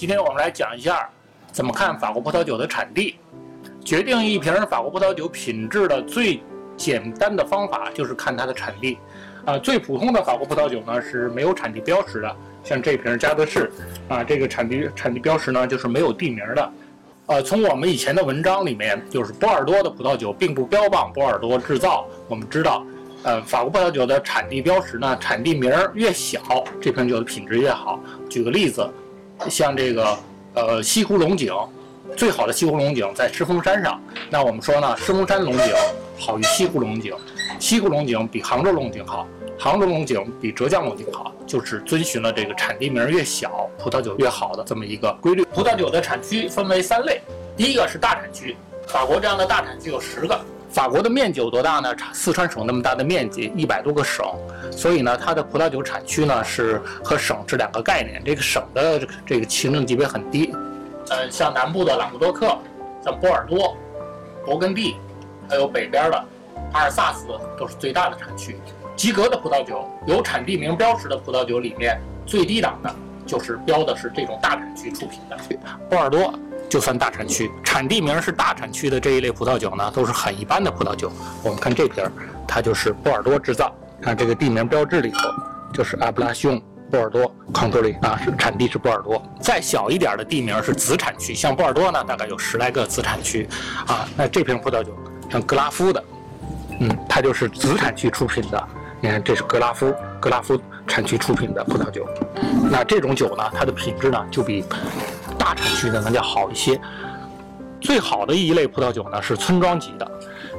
今天我们来讲一下怎么看法国葡萄酒的产地。决定一瓶法国葡萄酒品质的最简单的方法就是看它的产地。啊，最普通的法国葡萄酒呢是没有产地标识的，像这瓶加德士，啊，这个产地产地标识呢就是没有地名的。呃，从我们以前的文章里面，就是波尔多的葡萄酒并不标榜波尔多制造。我们知道，呃，法国葡萄酒的产地标识呢，产地名越小，这瓶酒的品质越好。举个例子，像这个呃西湖龙井。最好的西湖龙井在狮峰山上，那我们说呢，狮峰山龙井好于西湖龙井，西湖龙井比杭州龙井好，杭州龙井比浙江龙井好，就是遵循了这个产地名越小，葡萄酒越好的这么一个规律。葡萄酒的产区分为三类，第一个是大产区，法国这样的大产区有十个。法国的面积有多大呢？四川省那么大的面积，一百多个省，所以呢，它的葡萄酒产区呢是和省是两个概念，这个省的这个行政级别很低。呃，像南部的朗姆多克，像波尔多、勃艮第，还有北边的阿尔萨斯，都是最大的产区。及格的葡萄酒，有产地名标识的葡萄酒里面，最低档的就是标的是这种大产区出品的。波尔多就算大产区，产地名是大产区的这一类葡萄酒呢，都是很一般的葡萄酒。我们看这瓶，它就是波尔多制造，看这个地名标志里头就是阿布拉西波尔多康托利啊，是产地是波尔多。再小一点的地名是子产区，像波尔多呢，大概有十来个子产区啊。那这瓶葡萄酒像格拉夫的，嗯，它就是子产区出品的。你看，这是格拉夫，格拉夫产区出品的葡萄酒。那这种酒呢，它的品质呢，就比大产区的那叫好一些。最好的一类葡萄酒呢，是村庄级的。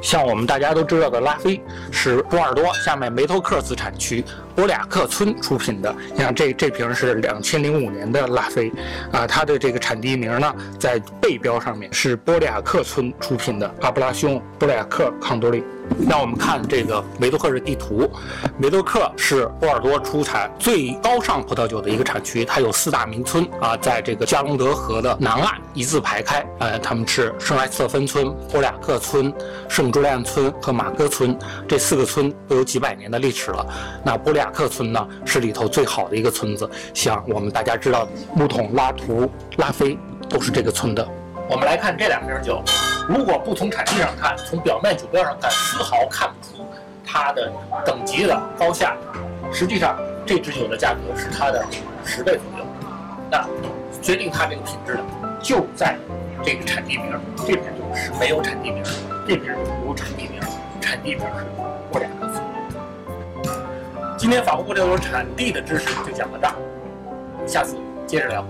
像我们大家都知道的拉菲是波尔多下面梅托克子产区波利亚克村出品的。你看这这瓶是两千零五年的拉菲，啊，它的这个产地名呢在背标上面是波利亚克村出品的阿布拉兄波利亚克康多利。让我们看这个梅多克的地图，梅多克是波尔多出产最高尚葡萄酒的一个产区，它有四大名村啊，在这个加隆德河的南岸一字排开，呃，他们是圣埃斯特芬村、波雅克村、圣朱利安村和马戈村这四个村都有几百年的历史了。那波利亚克村呢，是里头最好的一个村子，像我们大家知道的木桶、拉图、拉菲都是这个村的。我们来看这两瓶酒。如果不从产地上看，从表面酒标上看，丝毫看不出它的等级的高下。实际上，这支酒的价格是它的十倍左右。那决定它这个品质的，就在这个产地名。这瓶酒是没有产地名，这瓶酒有产地名，产地名是波两个字。今天法国葡萄酒产地的知识就讲到这儿，下次接着聊。